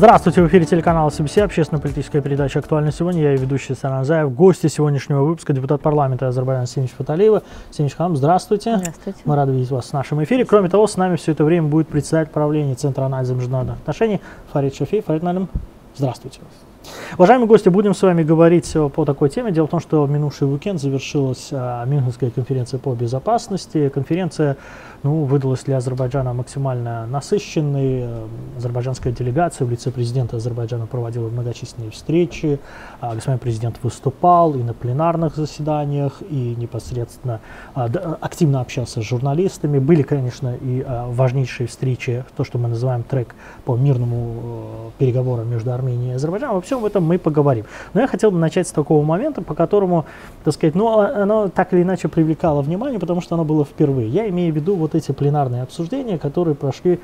Здравствуйте, в эфире телеканала CBC, общественно-политическая передача «Актуально сегодня». Я и ведущий Саран Заев. Гости сегодняшнего выпуска депутат парламента Азербайджана Синич Фаталиева. Синич Хам, здравствуйте. Здравствуйте. Мы рады видеть вас в нашем эфире. Кроме того, с нами все это время будет председатель правления Центра анализа международных отношений Фарид Шафи. Фарид Налим, здравствуйте. Уважаемые гости, будем с вами говорить по такой теме. Дело в том, что в минувший уикенд завершилась а, Мюнхенская конференция по безопасности. Конференция ну, выдалась для Азербайджана максимально насыщенной. Азербайджанская делегация в лице президента Азербайджана проводила многочисленные встречи. А, господин президент выступал и на пленарных заседаниях, и непосредственно а, активно общался с журналистами. Были, конечно, и а, важнейшие встречи, то, что мы называем трек по мирному э, переговорам между Арменией и Азербайджаном. Во всем этом мы поговорим. Но я хотел бы начать с такого момента, по которому, так сказать, ну, оно так или иначе привлекало внимание, потому что оно было впервые. Я имею в виду вот эти пленарные обсуждения, которые прошли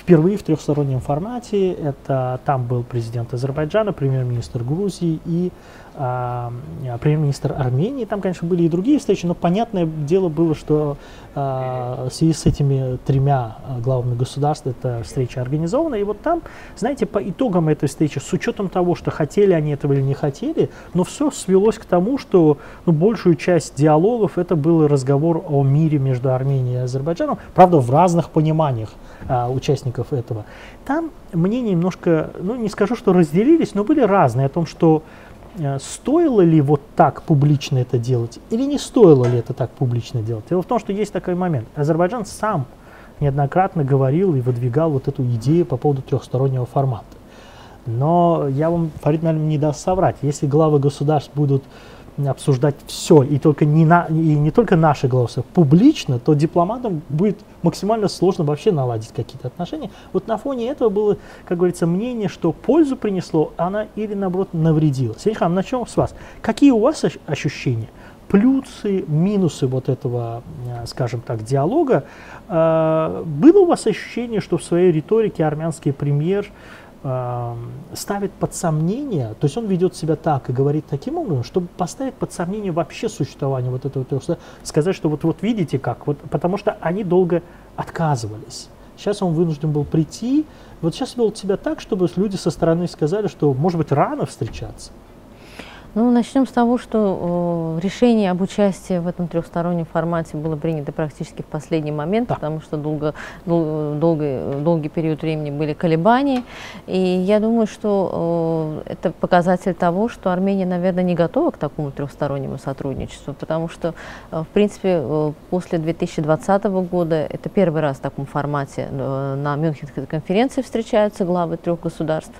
впервые в трехстороннем формате. Это там был президент Азербайджана, премьер-министр Грузии и а, премьер-министр Армении. Там, конечно, были и другие встречи, но понятное дело было, что а, в связи с этими тремя главами государств эта встреча организована. И вот там, знаете, по итогам этой встречи, с учетом того, что хотели они этого или не хотели, но все свелось к тому, что ну, большую часть диалогов это был разговор о мире между Арменией и Азербайджаном, правда, в разных пониманиях а, участников этого. Там мнения немножко, ну не скажу, что разделились, но были разные о том, что Э, стоило ли вот так публично это делать или не стоило ли это так публично делать. Дело в том, что есть такой момент. Азербайджан сам неоднократно говорил и выдвигал вот эту идею по поводу трехстороннего формата. Но я вам, Фарид, наверное, не даст соврать. Если главы государств будут обсуждать все, и, только не, на, и не только наши голоса, публично, то дипломатам будет максимально сложно вообще наладить какие-то отношения. Вот на фоне этого было, как говорится, мнение, что пользу принесло, она или наоборот навредила. Сергей начнем с вас. Какие у вас ощущения? Плюсы, минусы вот этого, э, скажем так, диалога. Э, было у вас ощущение, что в своей риторике армянский премьер ставит под сомнение, то есть он ведет себя так и говорит таким образом, чтобы поставить под сомнение вообще существование вот этого трех сказать, что вот, вот видите как, вот, потому что они долго отказывались. Сейчас он вынужден был прийти, вот сейчас вел себя так, чтобы люди со стороны сказали, что может быть рано встречаться. Ну, начнем с того, что э, решение об участии в этом трехстороннем формате было принято практически в последний момент, да. потому что долго, дол, долгий, долгий период времени были колебания. И я думаю, что э, это показатель того, что Армения, наверное, не готова к такому трехстороннему сотрудничеству, потому что, э, в принципе, э, после 2020 года это первый раз в таком формате э, на Мюнхенской конференции встречаются главы трех государств.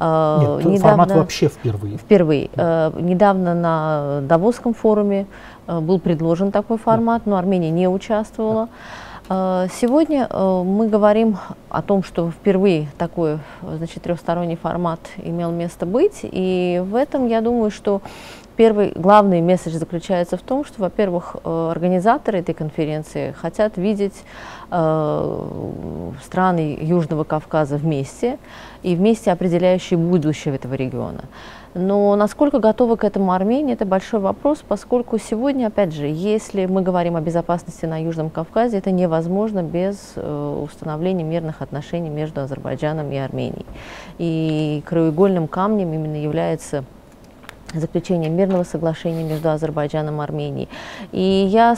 Э, Нет, недавно, формат вообще впервые. Впервые. Да недавно на Давосском форуме э, был предложен такой формат, но Армения не участвовала. Э, сегодня э, мы говорим о том, что впервые такой значит, трехсторонний формат имел место быть, и в этом я думаю, что первый главный месседж заключается в том, что, во-первых, организаторы этой конференции хотят видеть страны Южного Кавказа вместе и вместе определяющие будущее этого региона. Но насколько готова к этому Армения, это большой вопрос, поскольку сегодня, опять же, если мы говорим о безопасности на Южном Кавказе, это невозможно без э, установления мирных отношений между Азербайджаном и Арменией. И краеугольным камнем именно является заключение мирного соглашения между Азербайджаном и Арменией. И я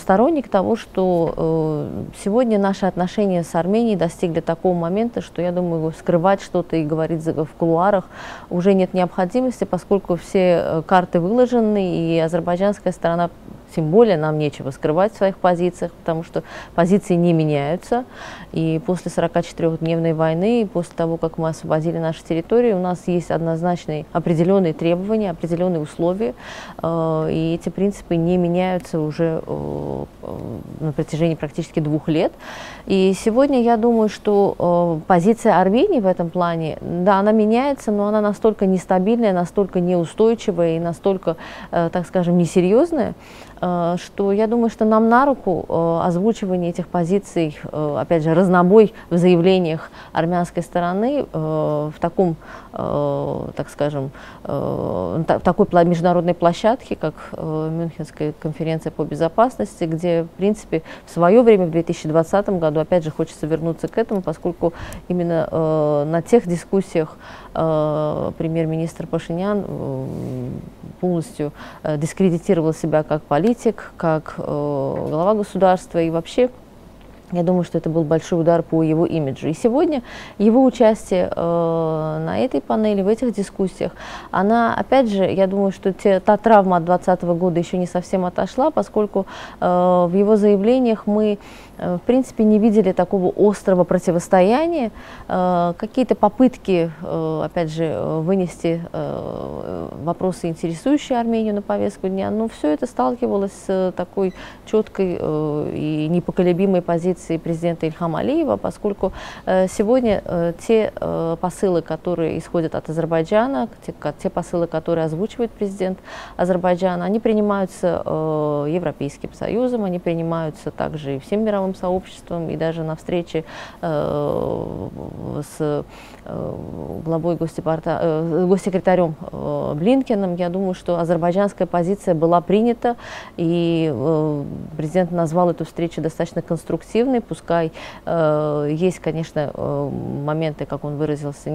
сторонник того, что э, сегодня наши отношения с Арменией достигли такого момента, что, я думаю, скрывать что-то и говорить в кулуарах уже нет необходимости, поскольку все э, карты выложены, и азербайджанская сторона тем более нам нечего скрывать в своих позициях, потому что позиции не меняются. И после 44-дневной войны, и после того, как мы освободили наши территории, у нас есть однозначные определенные требования, определенные условия. Э, и эти принципы не меняются уже э, на протяжении практически двух лет. И сегодня я думаю, что э, позиция Армении в этом плане, да, она меняется, но она настолько нестабильная, настолько неустойчивая и настолько, так скажем, несерьезная, э, что я думаю, что нам на руку э, озвучивание этих позиций, э, опять же, разнобой в заявлениях армянской стороны в таком, так скажем, в такой международной площадке, как Мюнхенская конференция по безопасности, где, в принципе, в свое время, в 2020 году, опять же, хочется вернуться к этому, поскольку именно на тех дискуссиях премьер-министр Пашинян полностью дискредитировал себя как политик, как глава государства и вообще я думаю, что это был большой удар по его имиджу. И сегодня его участие э, на этой панели, в этих дискуссиях, она, опять же, я думаю, что те, та травма от 2020 года еще не совсем отошла, поскольку э, в его заявлениях мы Э, в принципе, не видели такого острого противостояния. Э, какие-то попытки, э, опять же, вынести вопросы, интересующие Армению на повестку дня, но все это сталкивалось с такой четкой и непоколебимой позицией президента Ильхама Алиева, поскольку сегодня те посылы, которые исходят от Азербайджана, те, посылы, которые озвучивает президент Азербайджана, они принимаются Европейским Союзом, они принимаются также и всем мировым сообществом и даже на встрече э, с главой госдепарта, э, госсекретарем э, Блинкиным, я думаю, что азербайджанская позиция была принята, и э, президент назвал эту встречу достаточно конструктивной, пускай э, есть, конечно, э, моменты, как он выразился,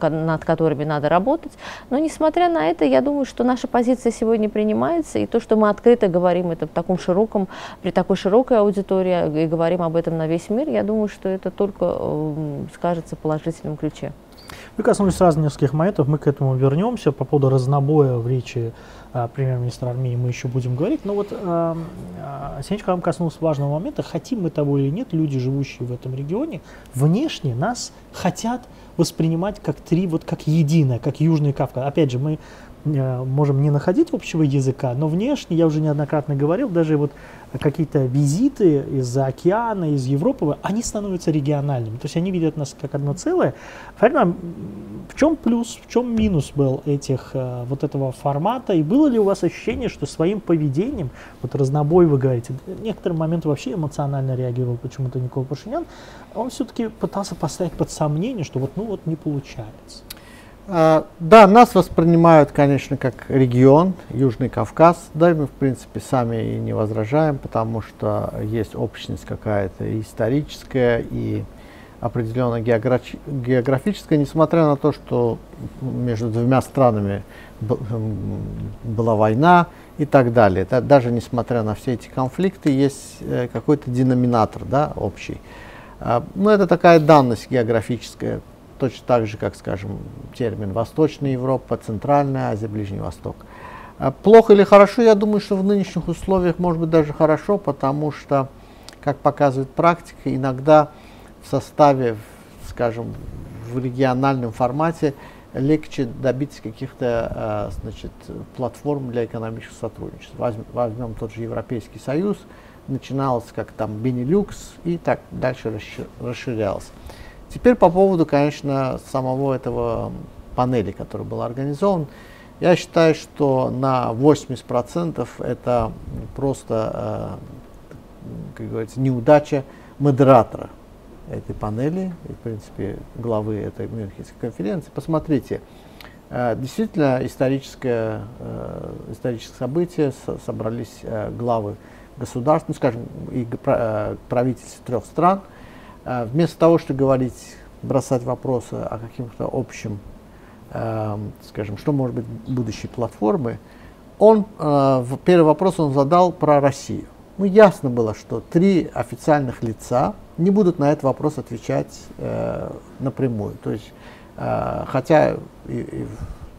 над которыми надо работать, но несмотря на это, я думаю, что наша позиция сегодня принимается, и то, что мы открыто говорим это в таком широком, при такой широкой аудитории, и говорим об этом на весь мир, я думаю, что это только э, скажется в положительном ключе. Мы коснулись сразу нескольких моментов, мы к этому вернемся. По поводу разнобоя в речи э, премьер-министра Армении мы еще будем говорить. Но вот э, э, Сенечка вам коснулся важного момента. Хотим мы того или нет, люди, живущие в этом регионе, внешне нас хотят воспринимать как три, вот как единое, как Южный Кавказ. Опять же, мы можем не находить общего языка, но внешне, я уже неоднократно говорил, даже вот какие-то визиты из-за океана, из Европы, они становятся региональными. То есть они видят нас как одно целое. Фарина, в чем плюс, в чем минус был этих, э, вот этого формата? И было ли у вас ощущение, что своим поведением, вот разнобой вы говорите, некоторые моменты вообще эмоционально реагировал почему-то Никола Пашинян, он все-таки пытался поставить под сомнение, что вот ну вот не получается. А, да, нас воспринимают, конечно, как регион, Южный Кавказ. Да, и мы, в принципе, сами и не возражаем, потому что есть общность какая-то историческая, и определенно географ- географическая, несмотря на то, что между двумя странами была война и так далее. Да, даже несмотря на все эти конфликты, есть э, какой-то деноминатор да, общий. А, ну, это такая данность географическая точно так же, как, скажем, термин Восточная Европа, Центральная Азия, Ближний Восток. А плохо или хорошо, я думаю, что в нынешних условиях может быть даже хорошо, потому что, как показывает практика, иногда в составе, скажем, в региональном формате легче добиться каких-то а, значит, платформ для экономического сотрудничества. Возьмем, тот же Европейский Союз, начиналось как там Бенилюкс и так дальше расширялось. Теперь по поводу, конечно, самого этого панели, который был организован. Я считаю, что на 80% это просто, э, как говорится, неудача модератора этой панели, и, в принципе, главы этой Мюнхенской конференции. Посмотрите, э, действительно историческое, э, историческое событие, собрались главы государств, ну, скажем, и правительств трех стран – вместо того, чтобы говорить, бросать вопросы о каким-то общем, э, скажем, что может быть будущей платформы, он, э, первый вопрос он задал про Россию. Ну, ясно было, что три официальных лица не будут на этот вопрос отвечать э, напрямую. То есть, э, хотя и, и,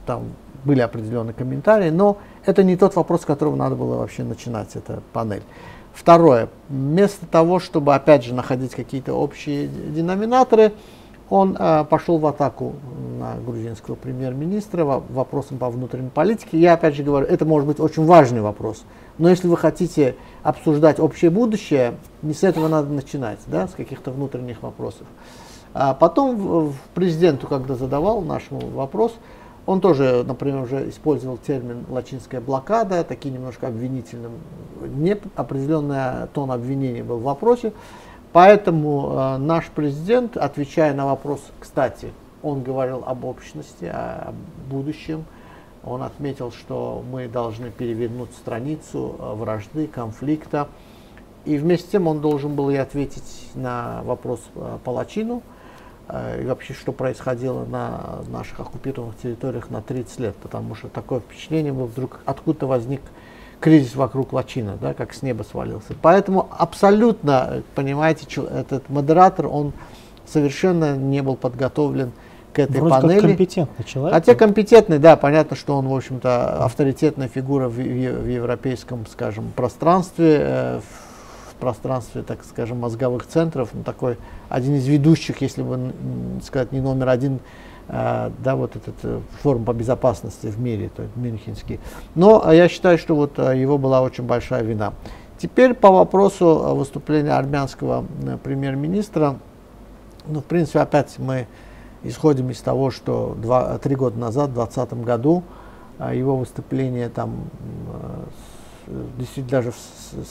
там были определенные комментарии, но это не тот вопрос, с которого надо было вообще начинать эта панель. Второе. Вместо того, чтобы опять же находить какие-то общие деноминаторы, он э, пошел в атаку на грузинского премьер-министра вопросом по внутренней политике. Я опять же говорю, это может быть очень важный вопрос. Но если вы хотите обсуждать общее будущее, не с этого надо начинать, да, с каких-то внутренних вопросов. А потом в, в президенту, когда задавал нашему вопрос, Он тоже, например, уже использовал термин «лачинская блокада», такие немножко обвинительным, не определенный тон обвинений был в вопросе. Поэтому э, наш президент, отвечая на вопрос, кстати, он говорил об общности, о будущем, он отметил, что мы должны перевернуть страницу э, вражды, конфликта. И вместе с тем он должен был и ответить на вопрос э, Палачину, Э, и вообще, что происходило на наших оккупированных территориях на 30 лет, потому что такое впечатление было вдруг откуда-то возник кризис вокруг Лачина, да, как с неба свалился. Поэтому абсолютно, понимаете, этот модератор, он совершенно не был подготовлен к этой Вроде панели. Как компетентный человек. Хотя компетентный, да, понятно, что он, в общем-то, авторитетная фигура в, в, в европейском, скажем, пространстве, э, пространстве, так скажем, мозговых центров, ну, такой один из ведущих, если бы сказать, не номер один, э, да, вот этот э, форум по безопасности в мире, то есть Мюнхенский. Но э, я считаю, что вот э, его была очень большая вина. Теперь по вопросу э, выступления армянского премьер-министра, ну, в принципе, опять мы исходим из того, что два, три года назад, в 2020 году, его выступление там действительно даже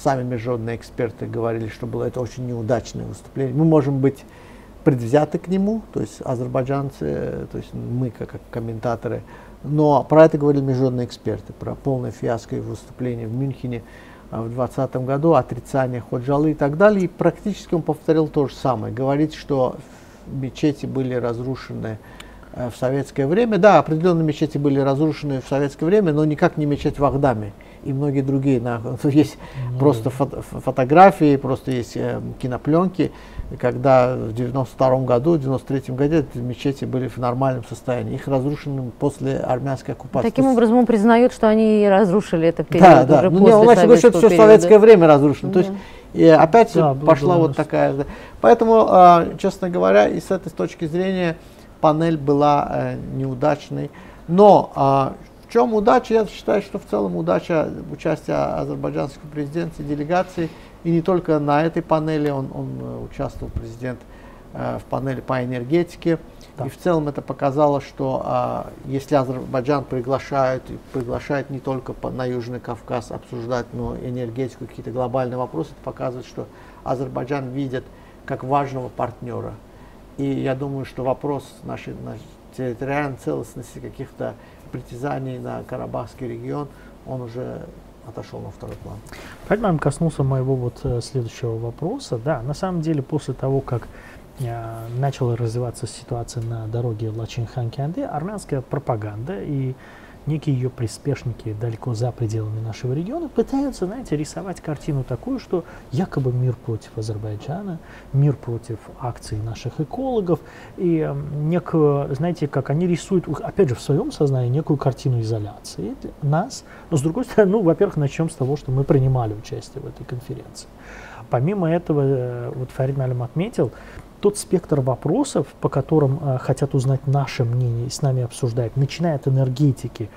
сами международные эксперты говорили, что было это очень неудачное выступление. Мы можем быть предвзяты к нему, то есть азербайджанцы, то есть мы как, как комментаторы, но про это говорили международные эксперты, про полное фиаско и выступление в Мюнхене а, в 2020 году, отрицание Ходжалы и так далее. И практически он повторил то же самое. Говорит, что мечети были разрушены э, в советское время. Да, определенные мечети были разрушены в советское время, но никак не мечеть в Ахдаме и многие другие. Есть ну, просто фото, фотографии, просто есть э, кинопленки, когда в 92 году, в 93 году эти мечети были в нормальном состоянии. Их разрушены после армянской оккупации. Таким образом он признает, что они разрушили это период да, да. уже ну, после не, он говорить, что это все в советское время разрушено. Да. То есть и опять да, пошла вот такая. Поэтому, э, честно говоря, и с этой точки зрения панель была э, неудачной. Но э, в чем удача? Я считаю, что в целом удача участия азербайджанского президента и делегации, и не только на этой панели, он, он э, участвовал, президент, э, в панели по энергетике. Да. И в целом это показало, что э, если Азербайджан приглашает, приглашает не только по, на Южный Кавказ обсуждать, но энергетику, какие-то глобальные вопросы, это показывает, что Азербайджан видит как важного партнера. И я думаю, что вопрос нашей, нашей территориальной целостности каких-то притязаний на Карабахский регион, он уже отошел на второй план. Поэтому коснулся моего вот э, следующего вопроса. Да, на самом деле после того, как э, начала развиваться ситуация на дороге Лачин-Хан-Кянде, армянская пропаганда и некие ее приспешники далеко за пределами нашего региона пытаются, знаете, рисовать картину такую, что якобы мир против Азербайджана, мир против акций наших экологов, и э, некую, знаете, как они рисуют, опять же, в своем сознании некую картину изоляции нас, но с другой стороны, ну, во-первых, начнем с того, что мы принимали участие в этой конференции. Помимо этого, э, вот Фарид Малим отметил, тот спектр вопросов, по которым э, хотят узнать наше мнение и с нами обсуждают, начиная от энергетики,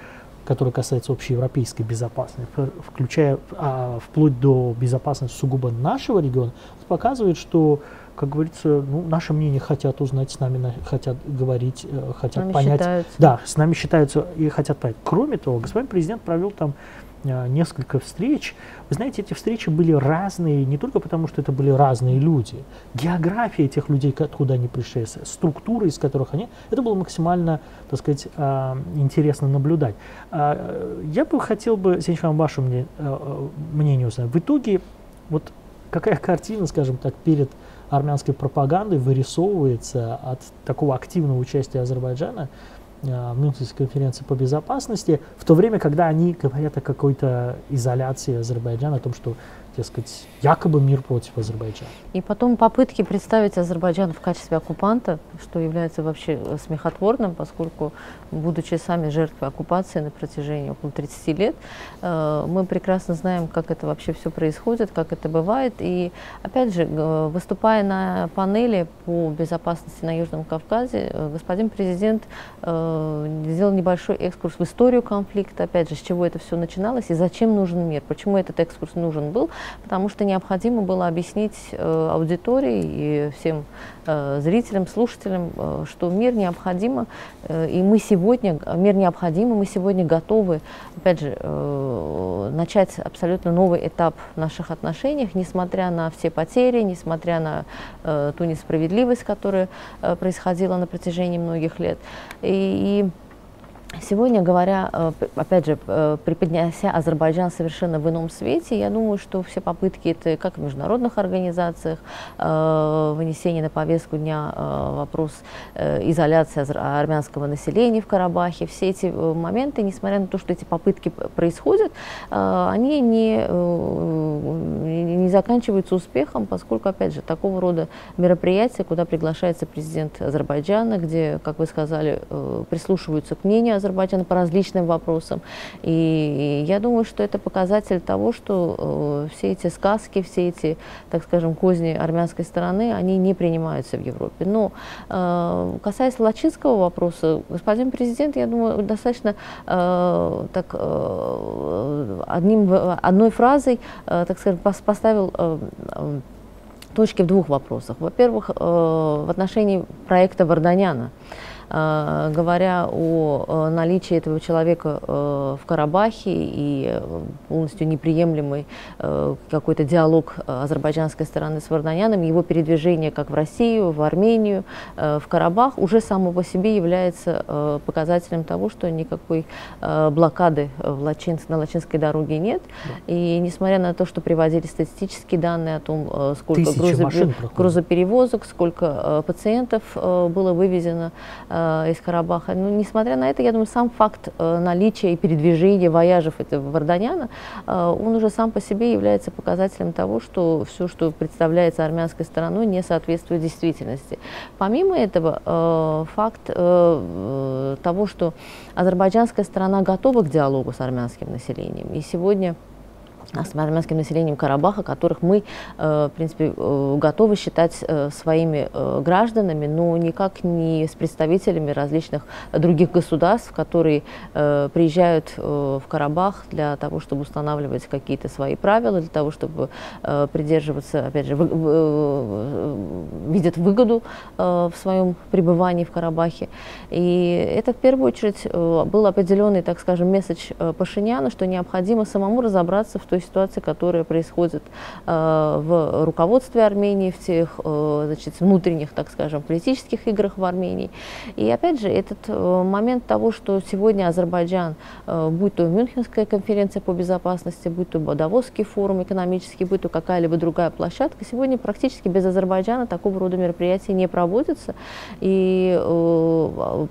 которая касается общеевропейской безопасности, включая а, вплоть до безопасности сугубо нашего региона, показывает, что, как говорится, ну, наше мнение хотят узнать, с нами на, хотят говорить, э, хотят понять. Считаются. Да, с нами считаются и хотят понять. Кроме того, господин президент провел там Э, несколько встреч. Вы знаете, эти встречи были разные, не только потому, что это были разные люди. География этих людей, откуда они пришли, структуры, из которых они, это было максимально, так сказать, э, интересно наблюдать. Э, я бы хотел бы, Сенчхан, ваше мне, мнение узнать. В итоге, вот какая картина, скажем так, перед армянской пропагандой вырисовывается от такого активного участия Азербайджана в Мюнхенской конференции по безопасности, в то время, когда они говорят о какой-то изоляции Азербайджана, о том, что дескать, якобы мир против Азербайджана. И потом попытки представить Азербайджан в качестве оккупанта, что является вообще э, смехотворным, поскольку, будучи сами жертвой оккупации на протяжении около 30 лет, э, мы прекрасно знаем, как это вообще все происходит, как это бывает. И, опять же, выступая на панели по безопасности на Южном Кавказе, э, господин президент сделал небольшой экскурс в историю конфликта, опять же, с чего это все начиналось и зачем нужен мир, почему этот экскурс нужен был – потому что необходимо было объяснить э, аудитории и всем э, зрителям, слушателям, э, что мир необходимо, и мы сегодня, мир необходим, и мы сегодня готовы, опять же, начать абсолютно новый этап в наших отношениях, несмотря на все потери, несмотря на ту несправедливость, которая происходила на протяжении многих лет. И, и Сегодня, говоря, э, опять же, э, приподняся Азербайджан совершенно в ином свете, я думаю, что все попытки, это как в международных организациях, э, вынесение на повестку дня вопрос изоляции армянского населения в Карабахе, все эти моменты, несмотря на то, что эти попытки происходят, они не, не заканчиваются успехом, поскольку, опять же, такого рода мероприятия, куда приглашается президент Азербайджана, где, как вы сказали, прислушиваются к мнению Азербайджана по различным вопросам. И я думаю, что это показатель того, что э, все эти сказки, все эти, так скажем, козни армянской стороны, они не принимаются в Европе. Но э, касаясь лачинского вопроса, господин президент, я думаю, достаточно э, так, одним, одной фразой, так скажем, поставил точки в двух вопросах. Во-первых, в отношении проекта Варданяна. Э, говоря о э, наличии этого человека э, в Карабахе и полностью неприемлемый какой-то диалог азербайджанской стороны с Варданяном, его передвижение как в Россию, в Армению, в Карабах уже само по себе является показателем того, что никакой блокады в Лачинск, на Лачинской дороге нет. И несмотря на то, что приводили статистические данные о том, сколько грузо, грузоперевозок, сколько пациентов было вывезено э, из Карабаха. Но, несмотря на это, я думаю, сам факт э, наличия и передвижения вояжев этого Варданяна, э, он уже сам по себе является показателем того, что все, что представляется армянской стороной, не соответствует действительности. Помимо этого, э, факт э, э того, что азербайджанская сторона готова к диалогу с армянским населением. И сегодня с армянским населением Карабаха, которых мы, э, в принципе, э, готовы считать э, своими гражданами, но никак не с представителями различных других государств, которые приезжают в Карабах для того, чтобы устанавливать какие-то свои правила, для того, чтобы придерживаться, опять же, видят выгоду в своем пребывании в Карабахе. И это в первую очередь был определенный, так скажем, месседж Пашиняна, что необходимо самому разобраться в той ситуации, которая происходит э, в руководстве Армении, в тех э, значит, внутренних, так скажем, политических играх в Армении. И опять же, этот э, момент того, что сегодня Азербайджан, будь то Мюнхенская конференция по безопасности, будь то Бодовозский форум экономический, будь то какая-либо другая площадка, сегодня практически без Азербайджана такого рода мероприятия не проводятся. И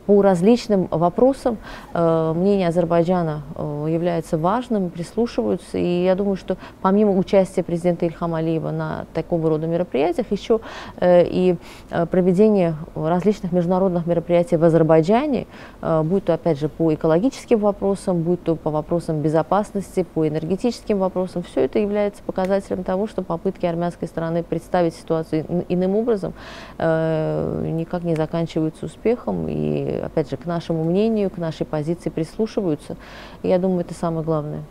по различным вопросам мнение Азербайджана является важным, прислушиваются. И я думаю, думаю, что помимо участия президента Ильхама Алиева на такого рода мероприятиях, еще э, и э, проведение различных международных мероприятий в Азербайджане, э, будь то, опять же, по экологическим вопросам, будь то по вопросам безопасности, по энергетическим вопросам, все это является показателем того, что попытки армянской стороны представить ситуацию иным образом никак не заканчиваются успехом. И, опять же, к нашему мнению, к нашей позиции прислушиваются. Я думаю, это самое главное.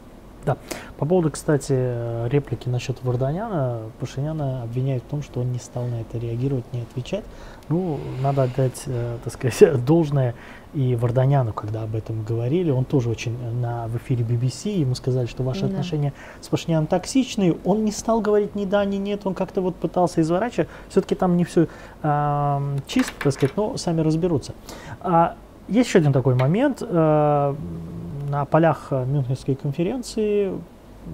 Да. По поводу, кстати, реплики насчет Варданяна, Пашиняна обвиняют в том, что он не стал на это реагировать, не отвечать. Ну, надо отдать, э, так сказать, должное и Варданяну, когда об этом говорили. Он тоже очень на, в эфире BBC, ему сказали, что ваши да. отношения с Пашиняном токсичные. Он не стал говорить ни да, ни нет, он как-то вот пытался изворачивать. Все-таки там не все э, чисто, так сказать, но сами разберутся. А, есть еще один такой момент. Э, на полях э, Мюнхенской конференции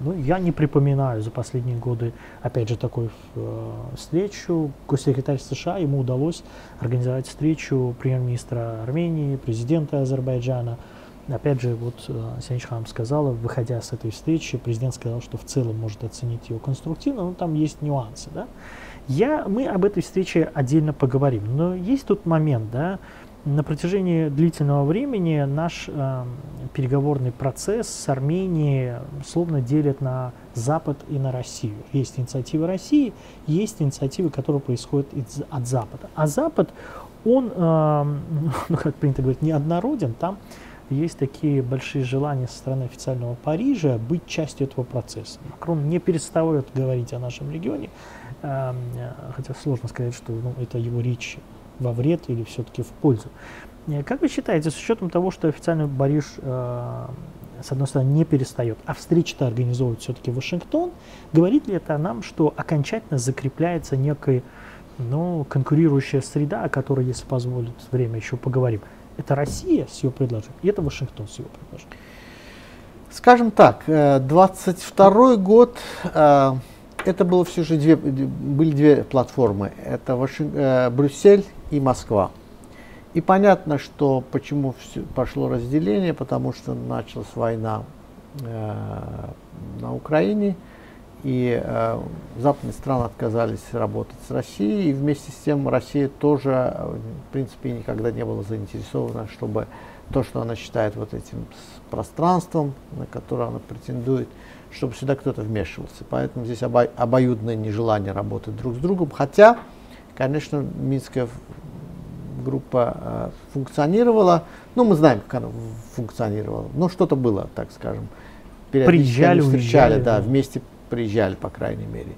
ну, я не припоминаю за последние годы, опять же, такой э, встречу. Госсекретарь США, ему удалось организовать встречу премьер-министра Армении, президента Азербайджана. Опять же, вот э, Сяничхам сказала, выходя с этой встречи, президент сказал, что в целом может оценить ее конструктивно, но там есть нюансы. Да? Я, мы об этой встрече отдельно поговорим, но есть тут момент, да, на протяжении длительного времени наш э, переговорный процесс с Арменией словно делят на Запад и на Россию. Есть инициативы России, есть инициативы, которые происходят из, от Запада. А Запад, он, э, ну, как принято говорить, неоднороден. Там есть такие большие желания со стороны официального Парижа быть частью этого процесса. Макрон не перестает говорить о нашем регионе, э, хотя сложно сказать, что ну, это его речь во вред или все-таки в пользу. Э, как вы считаете, с учетом того, что официальный Париж, э, с одной стороны, не перестает, а встречи-то организовывает все-таки Вашингтон, говорит ли это нам, что окончательно закрепляется некая ну, конкурирующая среда, о которой, если позволит время, еще поговорим? Это Россия с ее предложением, и это Вашингтон с его предложением. Скажем так, 22 э, год, э, это было все же две, были две платформы. Это Вашинг, э, Брюссель и Москва. И понятно, что почему все, пошло разделение, потому что началась война на Украине, и э, западные страны отказались работать с Россией, и вместе с тем Россия тоже, в принципе, никогда не была заинтересована, чтобы то, что она считает вот этим пространством, на которое она претендует, чтобы сюда кто-то вмешивался. Поэтому здесь обо обоюдное нежелание работать друг с другом. Хотя, конечно, Минская группа э, функционировала, ну, мы знаем, как она функционировала, но что-то было, так скажем. Приезжали, встречали, уезжали, да, вместе приезжали, по крайней мере.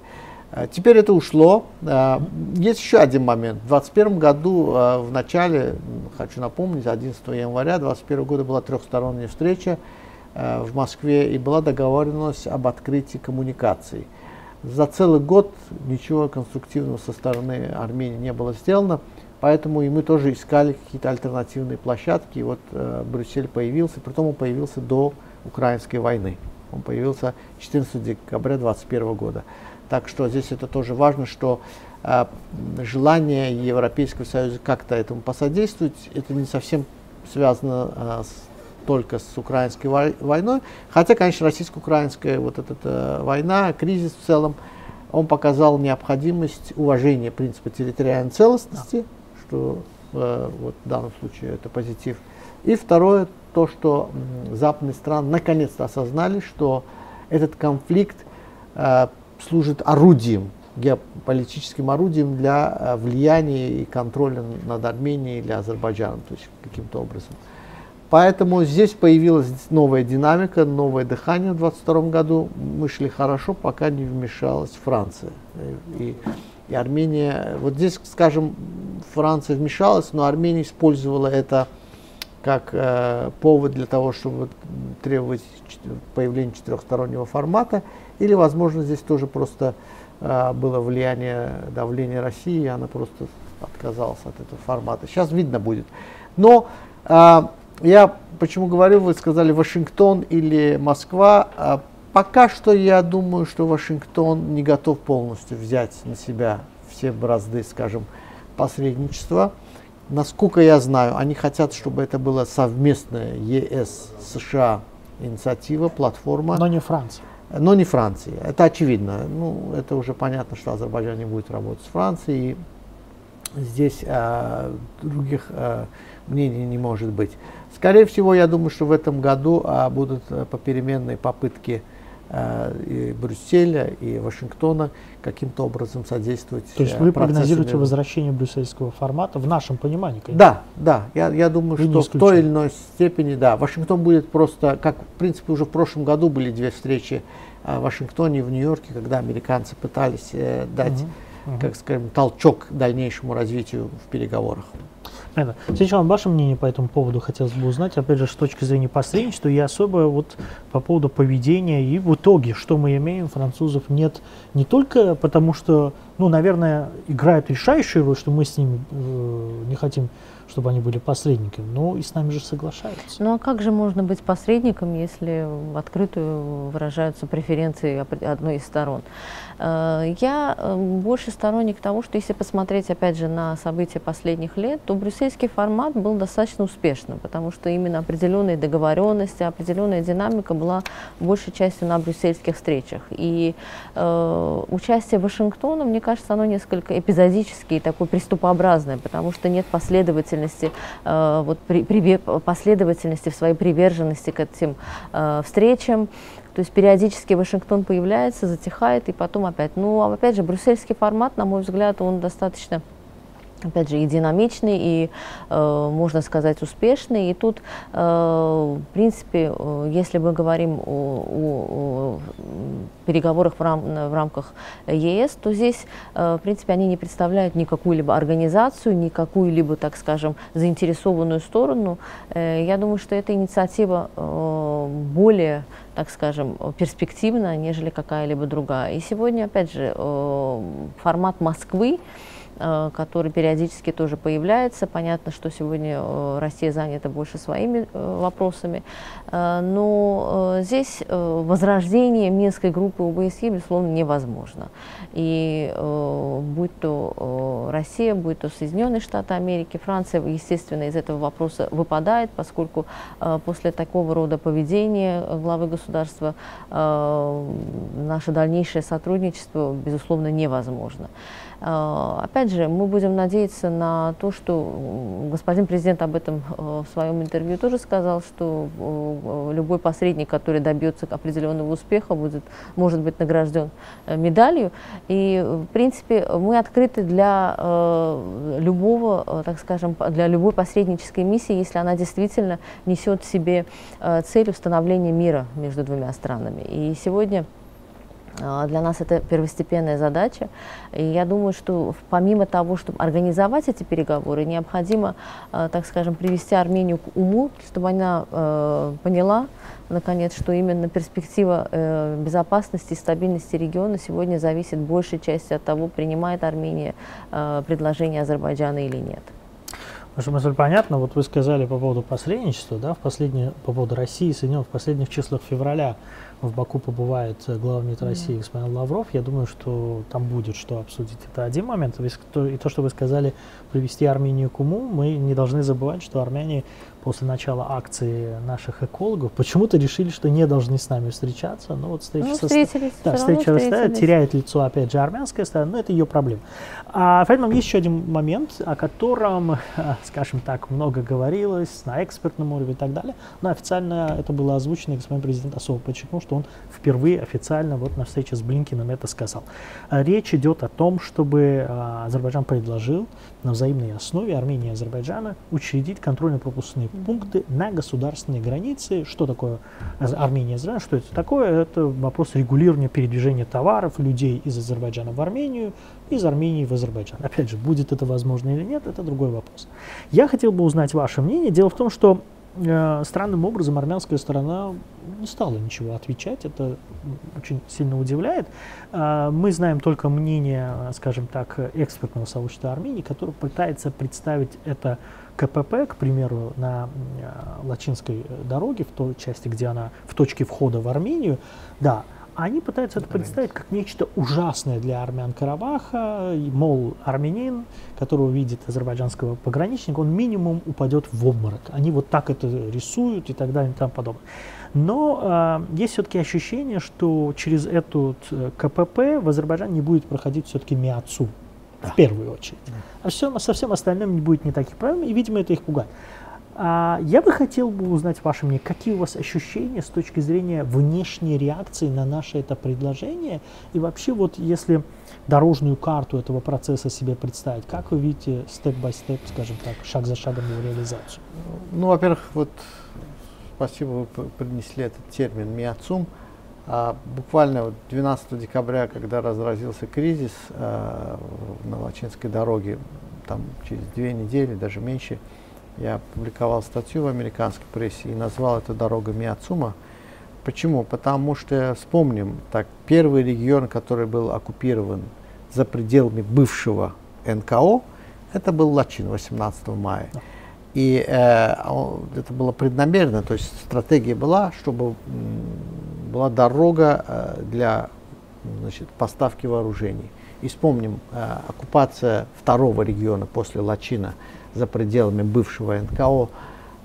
А, теперь это ушло. А, есть еще один момент. В 2021 году, а, в начале, хочу напомнить, 11 января 2021 года была трехсторонняя встреча в Москве и была договоренность об открытии коммуникаций. За целый год ничего конструктивного со стороны Армении не было сделано, поэтому и мы тоже искали какие-то альтернативные площадки. И вот Брюссель появился, притом он появился до украинской войны. Он появился 14 декабря 2021 года. Так что здесь это тоже важно, что э, желание Европейского Союза как-то этому посодействовать, это не совсем связано э, с, только с украинской войной. Хотя, конечно, российско-украинская вот эта э, война, кризис в целом, он показал необходимость уважения принципа территориальной целостности, что э, вот в данном случае это позитив. И второе, то, что западные страны наконец-то осознали, что этот конфликт э, служит орудием, геополитическим орудием для э, влияния и контроля над Арменией или Азербайджаном, то есть каким-то образом. Поэтому здесь появилась новая динамика, новое дыхание в 2022 году. Мы шли хорошо, пока не вмешалась Франция. И, и Армения, вот здесь, скажем, Франция вмешалась, но Армения использовала это как э, повод для того, чтобы требовать появления четырехстороннего формата, или, возможно, здесь тоже просто э, было влияние, давление России, и она просто отказалась от этого формата. Сейчас видно будет. Но э, я почему говорю, вы сказали Вашингтон или Москва. Э, пока что я думаю, что Вашингтон не готов полностью взять на себя все бразды, скажем, посредничества. Насколько я знаю, они хотят, чтобы это была совместная ЕС-США инициатива, платформа. Но не Франция. Но не Франция. Это очевидно. Ну, это уже понятно, что Азербайджан не будет работать с Францией. Здесь а, других а, мнений не может быть. Скорее всего, я думаю, что в этом году а, будут а, попеременные попытки Э, и Брюсселя, и Вашингтона каким-то образом содействовать. То есть э, вы прогнозируете возвращение брюссельского формата в нашем понимании? Конечно? Да, да. Я, я думаю, вы что в той или иной степени, да. Вашингтон будет просто, как в принципе уже в прошлом году были две встречи э, в Вашингтоне и в Нью-Йорке, когда американцы пытались э, дать, угу, угу. как скажем, толчок дальнейшему развитию в переговорах. Это. Сначала ваше мнение по этому поводу хотелось бы узнать, опять же, с точки зрения посредничества и особо вот по поводу поведения и в итоге, что мы имеем, французов нет не только потому, что, ну, наверное, играют решающую роль, что мы с ними э, не хотим чтобы они были посредниками, но и с нами же соглашаются. Ну а как же можно быть посредником, если в открытую выражаются преференции одной из сторон? Э, я э, больше сторонник того, что если посмотреть опять же на события последних лет, то брюссельский формат был достаточно успешным, потому что именно определенные договоренности, определенная динамика была большей частью на брюссельских встречах. И э, участие Вашингтона, мне кажется, оно несколько эпизодическое и такое приступообразное, потому что нет последовательности, э, вот, при, при, последовательности в своей приверженности к этим э, встречам. То есть периодически Вашингтон появляется, затихает и потом опять. Ну, а опять же, брюссельский формат, на мой взгляд, он достаточно опять же, и динамичный, и, э, можно сказать, успешный. И тут, э, в принципе, э, если мы говорим о, о, о переговорах в, рам, в рамках ЕС, то здесь, э, в принципе, они не представляют никакую либо организацию, никакую либо, так скажем, заинтересованную сторону. Э, я думаю, что эта инициатива э, более так скажем, перспективна, нежели какая-либо другая. И сегодня, опять же, э, формат Москвы, который периодически тоже появляется. Понятно, что сегодня э, Россия занята больше своими э, вопросами. Но здесь возрождение Минской группы ОБСЕ, безусловно, невозможно. И будь то Россия, будь то Соединенные Штаты Америки, Франция, естественно, из этого вопроса выпадает, поскольку после такого рода поведения главы государства наше дальнейшее сотрудничество, безусловно, невозможно. Э, опять же, мы будем надеяться на то, что господин президент об этом э, в своем интервью тоже сказал, что э, любой посредник, который добьется определенного успеха, будет, может быть награжден медалью. И, в принципе, мы открыты для любого, так скажем, для любой посреднической миссии, если она действительно несет в себе цель установления мира между двумя странами. И сегодня а, для нас это первостепенная задача. И я думаю, что помимо того, чтобы организовать эти переговоры, необходимо, а, так скажем, привести Армению к уму, чтобы она э, поняла, наконец, что именно перспектива э, безопасности и стабильности региона сегодня зависит большей части от того, принимает Армения э, предложение Азербайджана или нет. Ваша мысль понятна. Вот вы сказали по поводу посредничества, да, в последние, по поводу России Соединенных, в последних числах февраля в Баку побывает глава МИД России господин Лавров. Я думаю, что там будет что обсудить. Это один момент. И то, что вы сказали, привести Армению к уму, мы не должны забывать, что армяне после начала акции наших экологов почему-то решили, что не должны с нами встречаться. Но вот встреча, ну, со... да, встреча встретились. теряет лицо, опять же, армянская сторона, но это ее проблема. А поэтому есть еще один момент, о котором, скажем так, много говорилось на экспертном уровне и так далее, но официально это было озвучено, и господин президент особо подчеркнул, что он впервые официально вот на встрече с Блинкиным это сказал. Речь идет о том, чтобы а, Азербайджан предложил на взаимной основе Армении и Азербайджана учредить контрольно-пропускные пункты на государственной границе. Что такое Армения и Азербайджан? Что это такое? Это вопрос регулирования передвижения товаров, людей из Азербайджана в Армению, из Армении в Азербайджан. Опять же, будет это возможно или нет, это другой вопрос. Я хотел бы узнать ваше мнение. Дело в том, что э, странным образом армянская сторона не стала ничего отвечать. Это очень сильно удивляет. Э, мы знаем только мнение, скажем так, экспертного сообщества Армении, которое пытается представить это КПП, к примеру, на э, Лачинской дороге, в той части, где она в точке входа в Армению, да, они пытаются это представить как нечто ужасное для армян Карабаха, мол, армянин, которого видит азербайджанского пограничника, он минимум упадет в обморок. Они вот так это рисуют и так далее и тому подобное. Но э, есть все-таки ощущение, что через этот э, КПП в Азербайджан не будет проходить все-таки МИАЦУ да. в первую очередь. Да. А все, со всем остальным не будет не таких проблем, и, видимо, это их пугает. А, я бы хотел бы узнать ваше мнение, какие у вас ощущения с точки зрения внешней реакции на наше это предложение, и вообще вот если дорожную карту этого процесса себе представить, как вы видите степ-бай-степ, скажем так, шаг за шагом его реализацию? Ну, во-первых, вот спасибо, вы принесли этот термин «миацум». А, буквально вот 12 декабря, когда разразился кризис а, на Лачинской дороге, там через две недели, даже меньше, я публиковал статью в американской прессе и назвал это дорога Миацума. Почему? Потому что, вспомним, так, первый регион, который был оккупирован за пределами бывшего НКО, это был Лачин 18 мая. И э, это было преднамеренно, то есть стратегия была, чтобы была дорога э, для значит, поставки вооружений. И вспомним, э, оккупация второго региона после Лачина за пределами бывшего НКО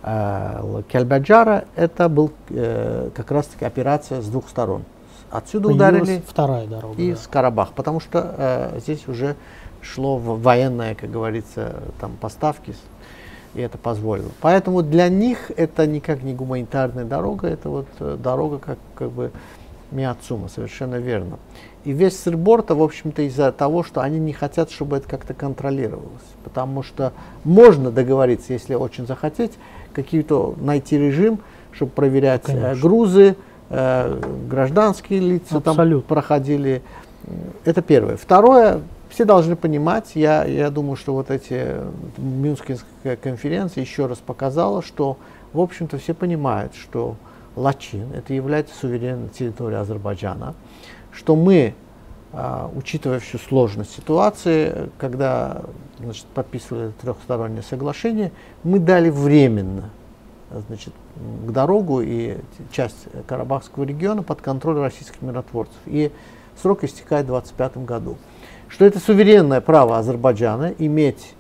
э, Кельбаджара, это был э, как раз-таки операция с двух сторон. Отсюда Появилась ударили вторая дорога, и да. с Карабах, потому что э, здесь уже шло военное, как говорится, там поставки, и это позволило. Поэтому для них это никак не гуманитарная дорога, это вот э, дорога как, как бы Миацума, совершенно верно. И весь сырборта, в общем-то, из-за того, что они не хотят, чтобы это как-то контролировалось. Потому что можно договориться, если очень захотеть, какие-то найти режим, чтобы проверять э, Конечно. грузы, э, гражданские лица Абсолютно. там проходили. Это первое. Второе, все должны понимать, я, я думаю, что вот эти Мюнхенская конференция еще раз показала, что, в общем-то, все понимают, что Лачин это является суверенной территорией Азербайджана, что мы, а, учитывая всю сложность ситуации, когда значит, подписывали трехстороннее соглашение, мы дали временно значит, к дорогу и часть Карабахского региона под контроль российских миротворцев. И срок истекает в 2025 году. Что это суверенное право Азербайджана иметь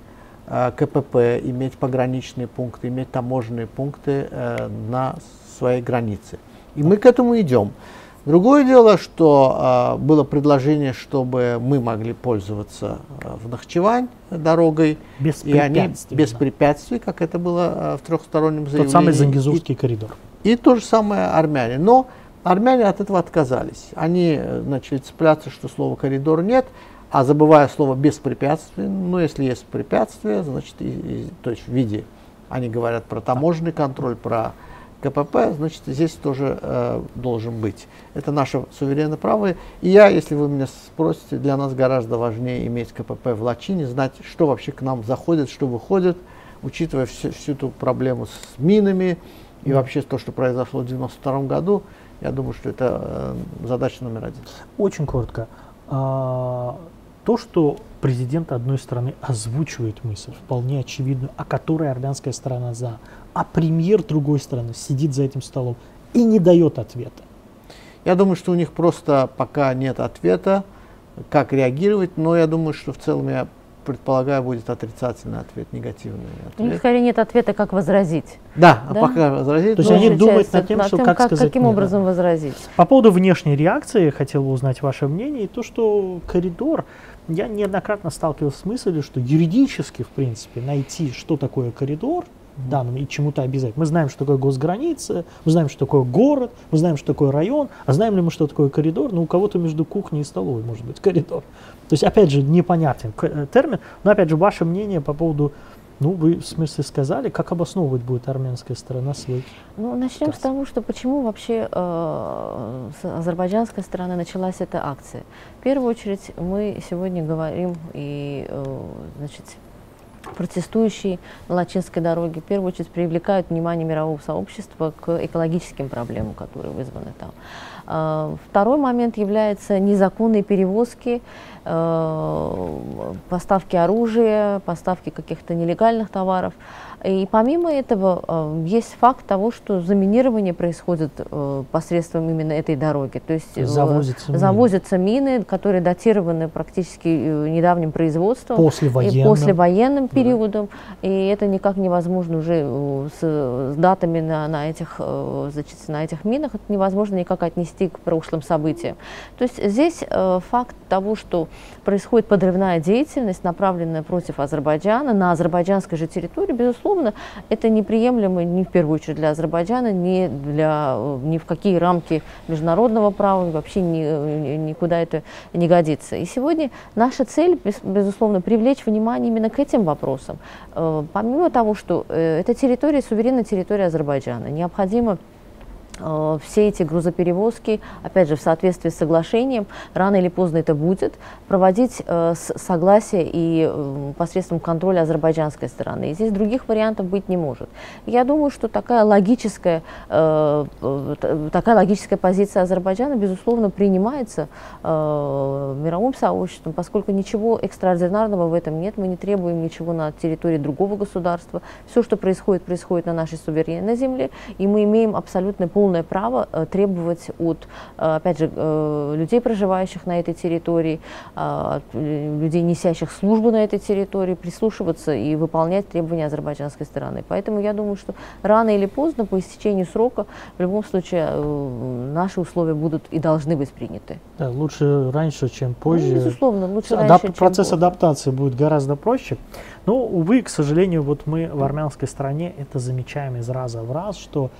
э, КПП, иметь пограничные пункты, иметь таможенные пункты э, на своей границе. И мы к этому идем. Другое дело, что э, было предложение, чтобы мы могли пользоваться э, в Нахчевань дорогой. Без и они без да. препятствий, как это было э, в трехстороннем заявлении. Тот самый Зангизурский и, коридор. И то же самое армяне. Но армяне от этого отказались. Они э, начали цепляться, что слова коридор нет, а забывая слово без препятствий, ну если есть препятствия, значит, и, и, то есть в виде, они говорят про таможенный контроль, про КПП, значит, здесь тоже э, должен быть. Это наше суверенное право. И я, если вы меня спросите, для нас гораздо важнее иметь КПП в Лачине, знать, что вообще к нам заходит, что выходит, учитывая всю, всю эту проблему с минами и вообще то, что произошло в 1992 году, я думаю, что это э, задача номер один. Очень коротко. А, то, что президент одной страны озвучивает мысль, вполне очевидную, о которой армянская сторона за, а премьер другой страны сидит за этим столом и не дает ответа. Я думаю, что у них просто пока нет ответа, как реагировать, но я думаю, что в целом я предполагаю, будет отрицательный ответ, негативный ответ. У них скорее нет ответа, как возразить. Да, да? пока возразить. То есть они думают над тем, что тем, как, как сказать Каким нет, образом да. возразить? По поводу внешней реакции хотел бы узнать ваше мнение. И то, что коридор, я неоднократно сталкивался с мыслью, что юридически, в принципе, найти, что такое коридор, данным и чему-то обязать. Мы знаем, что такое госграница, мы знаем, что такое город, мы знаем, что такое район, а знаем ли мы, что такое коридор? Ну, у кого-то между кухней и столовой может быть коридор. То есть, опять же, непонятен э, термин, но, опять же, ваше мнение по поводу ну, вы в смысле сказали, как обосновывать будет армянская сторона свой? Ну, начнем сказ. с того, что почему вообще э, с азербайджанской стороны началась эта акция. В первую очередь мы сегодня говорим и, э, значит, протестующие на Лачинской дороге в первую очередь привлекают внимание мирового сообщества к экологическим проблемам, которые вызваны там. А, второй момент является незаконные перевозки, э, поставки оружия, поставки каких-то нелегальных товаров. И помимо этого э, есть факт того, что заминирование происходит э, посредством именно этой дороги. То есть завозятся, завозятся мины. мины, которые датированы практически недавним производством. Послевоенным. И послевоенным периодом. Да. И это никак невозможно уже с, с датами на, на, этих, значит, на этих минах, это невозможно никак отнести к прошлым событиям. То есть здесь э, факт того, что происходит подрывная деятельность, направленная против Азербайджана на азербайджанской же территории, безусловно, это неприемлемо ни в первую очередь для Азербайджана, ни, для, э, ни в какие рамки международного права, вообще ни, никуда это не годится. И сегодня наша цель, безусловно, привлечь внимание именно к этим вопросам. Э, помимо того, что э, это территория, суверенная территория Азербайджана, необходимо все эти грузоперевозки, опять же, в соответствии с соглашением, рано или поздно это будет, проводить э, с согласия и э, посредством контроля азербайджанской стороны. И здесь других вариантов быть не может. Я думаю, что такая логическая, э, э такая логическая позиция Азербайджана, безусловно, принимается э, мировым сообществом, поскольку ничего экстраординарного в этом нет, мы не требуем ничего на территории другого государства. Все, что происходит, происходит на нашей суверенной земле, и мы имеем абсолютно полное полное право э, требовать от, э, опять же, э, людей, проживающих на этой территории, людей, несящих службу на этой территории, прислушиваться и выполнять требования азербайджанской стороны. Поэтому я думаю, что рано или поздно, по истечению срока, в любом случае наши условия будут и должны быть приняты. Да, лучше раньше, чем позже. Ну, безусловно, лучше Адап- раньше, чем Процесс позже. адаптации будет гораздо проще. Но, увы, к сожалению, вот мы в армянской стране это замечаем из раза в раз, что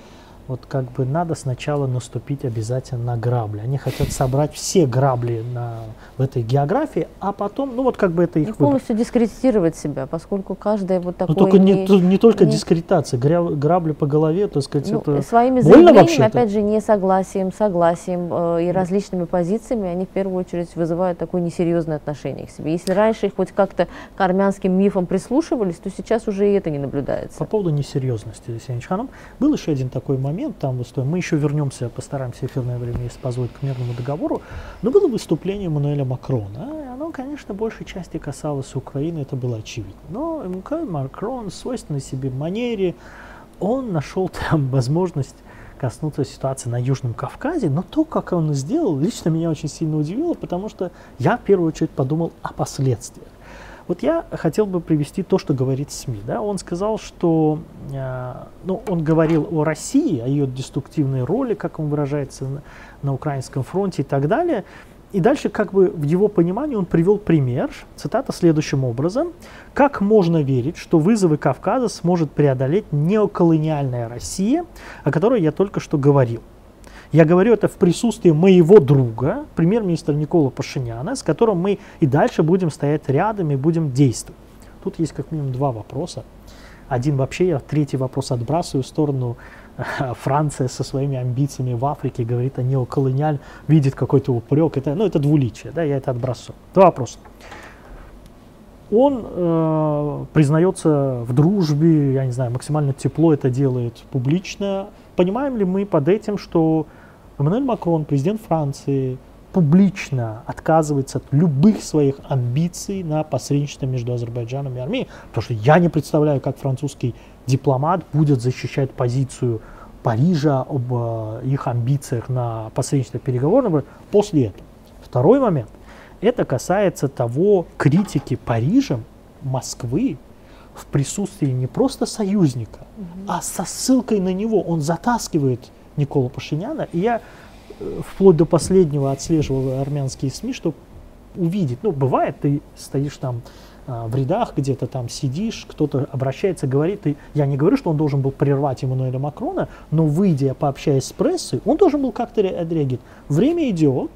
вот как бы надо сначала наступить обязательно на грабли. Они хотят собрать все грабли на, в этой географии, а потом, ну вот как бы это их И полностью дискредитировать себя, поскольку каждая вот такое... Ну только не, не, не только не... дискредитация, грабли по голове, так сказать, ну, это Своими заявлениями, опять же, не согласием, э, и различными позициями, они в первую очередь вызывают такое несерьезное отношение к себе. Если раньше их хоть как-то к армянским мифам прислушивались, то сейчас уже и это не наблюдается. По поводу несерьезности, Сенич Ханом, был еще один такой момент, момент там выступаем. Мы еще вернемся, постараемся эфирное время, если позволит, к мирному договору. Но было выступление Мануэля Макрона. Оно, конечно, большей части касалось Украины, это было очевидно. Но Эммануэль Макрон, свойственной себе манере, он нашел там возможность коснуться ситуации на Южном Кавказе, но то, как он сделал, лично меня очень сильно удивило, потому что я в первую очередь подумал о последствиях. Вот я хотел бы привести то, что говорит СМИ. Да? Он сказал, что э, ну, он говорил о России, о ее деструктивной роли, как он выражается на украинском фронте и так далее. И дальше, как бы в его понимании, он привел пример, цитата следующим образом. «Как можно верить, что вызовы Кавказа сможет преодолеть неоколониальная Россия, о которой я только что говорил?» Я говорю это в присутствии моего друга, премьер-министра Никола Пашиняна, с которым мы и дальше будем стоять рядом и будем действовать. Тут есть как минимум два вопроса. Один вообще, я третий вопрос отбрасываю в сторону Франция со своими амбициями в Африке говорит о неоколониаль, видит какой-то упрек. Это, ну, это двуличие, да, я это отбрасываю. Два вопроса. Он э, признается в дружбе, я не знаю, максимально тепло это делает публично. Понимаем ли мы под этим, что Эммануэль Макрон, президент Франции, публично отказывается от любых своих амбиций на посредничество между Азербайджаном и Арменией, потому что я не представляю, как французский дипломат будет защищать позицию Парижа об э, их амбициях на посредничество переговоров после этого. Второй момент. Это касается того критики Парижем Москвы в присутствии не просто союзника, угу. а со ссылкой на него. Он затаскивает Никола Пашиняна. И я э, вплоть до последнего отслеживал армянские СМИ, чтобы увидеть. Ну, бывает, ты стоишь там а, в рядах, где-то там сидишь, кто-то обращается, говорит, и я не говорю, что он должен был прервать Эммануэля Макрона, но выйдя, пообщаясь с прессой, он должен был как-то отреагировать. Время идет,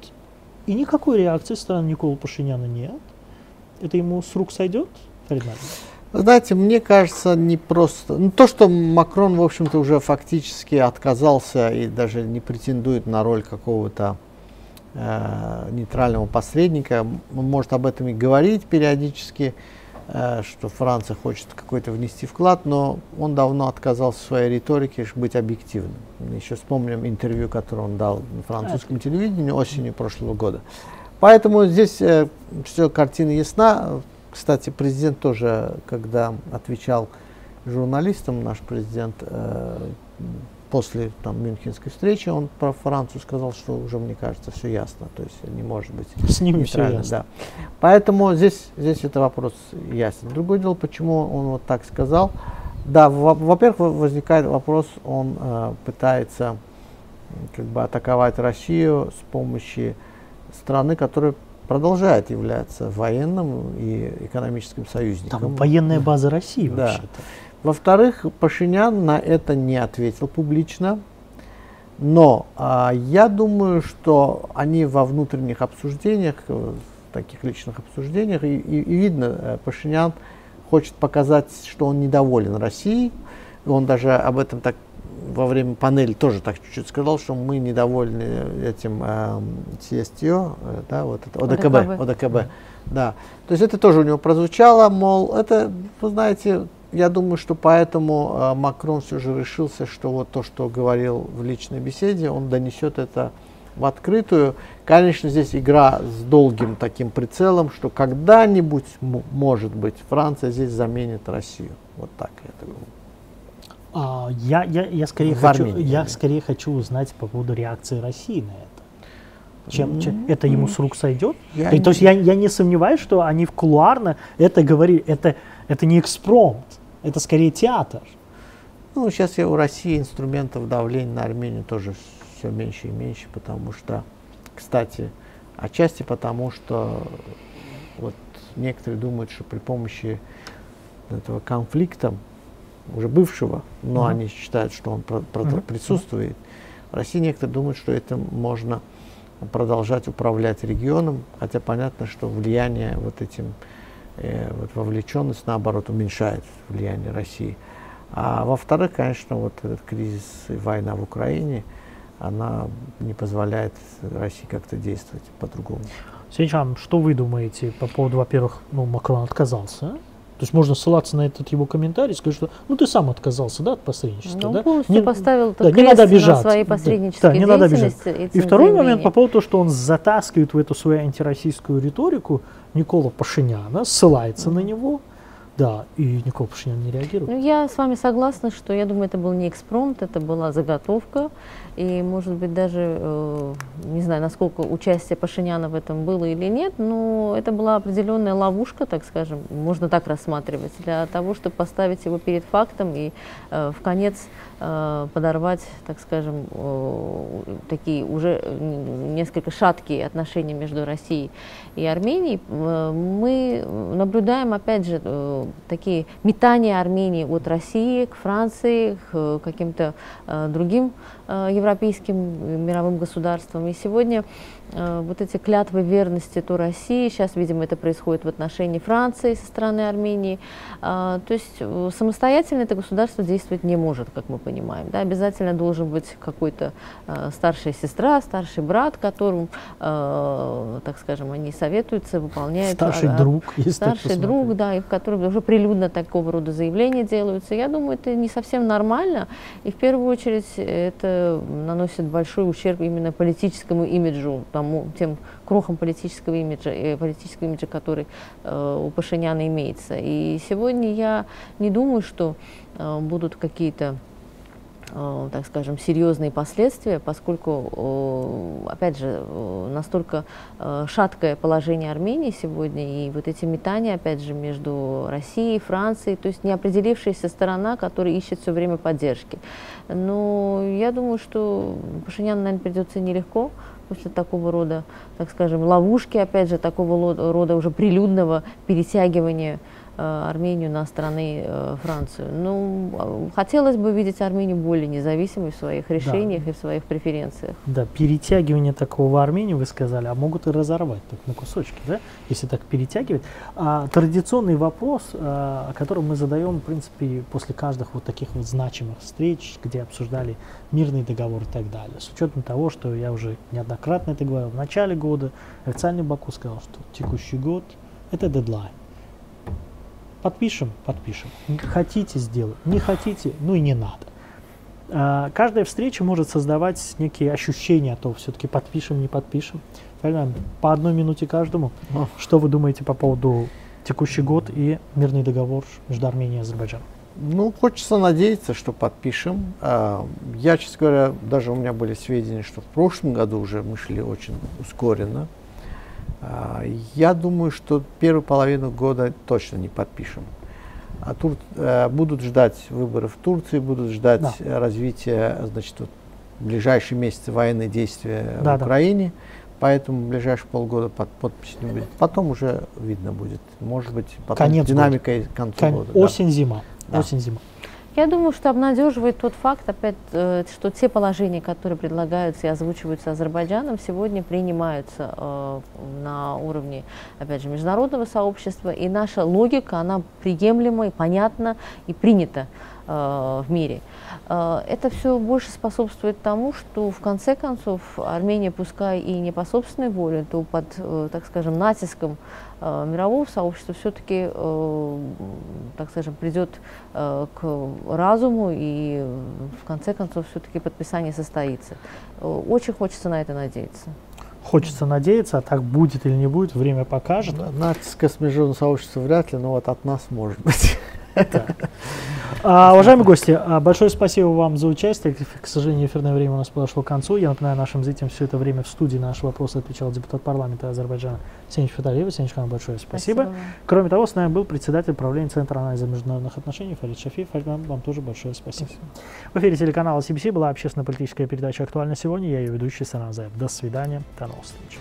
и никакой реакции со стороны Никола Пашиняна нет. Это ему с рук сойдет, Фарид знаете, мне кажется, не просто... Ну, то, что Макрон, в общем-то, уже фактически отказался и даже не претендует на роль какого-то э, нейтрального посредника, он может об этом и говорить периодически, э, что Франция хочет какой-то внести вклад, но он давно отказался в своей риторике быть объективным. Еще вспомним интервью, которое он дал на французском телевидении осенью прошлого года. Поэтому здесь э, все, картина ясна. Кстати, президент тоже, когда отвечал журналистам, наш президент, э, после там, Мюнхенской встречи, он про Францию сказал, что уже, мне кажется, все ясно. То есть не может быть С ними все ясно. Да. Поэтому здесь, здесь это вопрос ясен. Другое дело, почему он вот так сказал. Да, во-первых, возникает вопрос, он э, пытается как бы атаковать Россию с помощью страны, которая продолжает являться военным и экономическим союзником. Там военная база России да. вообще-то. Во-вторых, Пашинян на это не ответил публично. Но а, я думаю, что они во внутренних обсуждениях, в таких личных обсуждениях, и, и, и видно, э, Пашинян хочет показать, что он недоволен Россией. Он даже об этом так во время панели тоже так чуть-чуть сказал, что мы недовольны этим э, CSTO, э, да, вот это, ОДКБ, ОДКБ, ОДКБ, да. То есть это тоже у него прозвучало, мол, это, вы знаете, я думаю, что поэтому э, Макрон все же решился, что вот то, что говорил в личной беседе, он донесет это в открытую. Конечно, здесь игра с долгим таким прицелом, что когда-нибудь, может быть, Франция здесь заменит Россию. Вот так я думаю. А, я, я, я, скорее хочу, Армении, я скорее хочу узнать по поводу реакции России на это. Чем, чем это ему с рук сойдет? Я то, не... то есть я, я не сомневаюсь, что они в кулуарно это говорили. Это, это не экспромт, это скорее театр. Ну, сейчас я у России инструментов давления на Армению тоже все меньше и меньше, потому что, кстати, отчасти потому, что вот некоторые думают, что при помощи этого конфликта, уже бывшего, но они считают, что он про- про- присутствует. В России некоторые думают, что это можно продолжать управлять регионом, хотя понятно, что влияние вот этим, э, вот вовлеченность, наоборот, уменьшает влияние России. А во-вторых, конечно, вот этот кризис и война в Украине, она не позволяет России как-то действовать по-другому. Сенчан, что вы думаете по поводу, во-первых, ну, Макрон отказался, то есть можно ссылаться на этот его комментарий сказать, что ну ты сам отказался да, от посредничества. Ну, да? полностью не, поставил да, не надо на обижать. своей Да, посреднической да, не надо обижать. деятельности И второй момент заявлением. по поводу того, что он затаскивает в эту свою антироссийскую риторику Никола Пашиняна, ссылается на него, да, и Никола Пашинян не реагирует. Ну, я с вами согласна, что я думаю, это был не экспромт, это была заготовка. И, может быть, даже, э, не знаю, насколько участие Пашиняна в этом было или нет, но это была определенная ловушка, так скажем, можно так рассматривать, для того, чтобы поставить его перед фактом и э, в конец подорвать, так скажем, э, такие уже несколько шаткие отношения между Россией и Арменией. Э, Мы наблюдаем, опять же, э, такие метания Армении от России к Франции, к э, каким-то э, другим э, европейским э, мировым государствам. И сегодня э, вот эти клятвы верности то России, сейчас, видимо, это происходит в отношении Франции со стороны Армении. А, То есть э, самостоятельно это государство действовать не может, как мы понимаем. Да? Обязательно должен быть какой-то э, старшая сестра, старший брат, которым, э, так скажем, они советуются, выполняют. Старший а- друг, если Старший друг, да, и в котором уже прилюдно такого рода заявления делаются. Я думаю, это не совсем нормально. И в первую очередь это наносит большой ущерб именно политическому имиджу, тому, тем крохам политического имиджа, э, политического имиджа, который э, у Пашиняна имеется. И сегодня я не думаю, что э, будут какие-то так скажем, серьезные последствия, поскольку, опять же, настолько шаткое положение Армении сегодня, и вот эти метания, опять же, между Россией, Францией, то есть неопределившаяся сторона, которая ищет все время поддержки. Но я думаю, что Пашиняну, наверное, придется нелегко после такого рода, так скажем, ловушки, опять же, такого рода уже прилюдного перетягивания Армению на стороны э, Францию. Ну, э, хотелось бы видеть Армению более независимой в своих решениях и в своих преференциях. Да, перетягивание такого в Армению, вы сказали, а могут и разорвать так на кусочки, да, если так перетягивать. А, традиционный вопрос, а, о котором мы задаем, в принципе, после каждых вот таких вот значимых встреч, где обсуждали мирный договор и так далее. С учетом того, что я уже неоднократно это говорил, в начале года официальный Баку сказал, что текущий год – это дедлайн. Подпишем, подпишем. Хотите сделать, не хотите, ну и не надо. А, Каждая встреча может создавать некие ощущения, то все-таки подпишем, не подпишем. Правильно? По одной минуте каждому. Что вы думаете по поводу текущий год и мирный договор между Арменией и Азербайджаном? Ну, хочется надеяться, что подпишем. А, Я, честно говоря, даже у меня были сведения, что в прошлом году уже мы шли очень ускоренно. А, Я думаю, что первую половину года точно не подпишем. А Тур- э, будут ждать выборов в Турции, будут ждать Да. развития, значит, вот, в ближайшие месяцы военные действия Да, в да. Украине. Поэтому в ближайшие полгода под подпись не будет. Потом уже видно будет. Может быть, потом Конец динамика и к концу Кон- года. да. Осень-зима. Да. Осень-зима. Я думаю, что обнадеживает тот факт, опять, э, что те положения, которые предлагаются и озвучиваются Азербайджаном, сегодня принимаются э, на уровне, опять же, международного сообщества, и наша логика, она приемлема и понятна и принята в мире. Э, Это все больше способствует тому, что в конце концов Армения, пускай и не по собственной воле, то под, э, так скажем, натиском э, мирового сообщества все-таки, так скажем, придет э, к разуму и э, в конце концов все-таки подписание состоится. Э, Очень хочется на это надеяться. Хочется надеяться, а так будет или не будет, время покажет. Натиска с международного сообщества вряд ли, но вот от нас может быть. А, уважаемые гости, а, большое спасибо вам за участие. К сожалению, эфирное время у нас подошло к концу. Я напоминаю нашим зрителям, все это время в студии на наши вопросы отвечал депутат парламента Азербайджана Сенич Фаталиев. Сенич Хан, большое спасибо. вам. Кроме того, с нами был председатель правления Центра анализа международных отношений Фарид Шафиев. Фарид, вам, вам тоже большое спасибо. В эфире телеканала CBC была общественно-политическая передача «Актуально сегодня». Я ее ведущий Саназаев. До свидания. До новых встреч.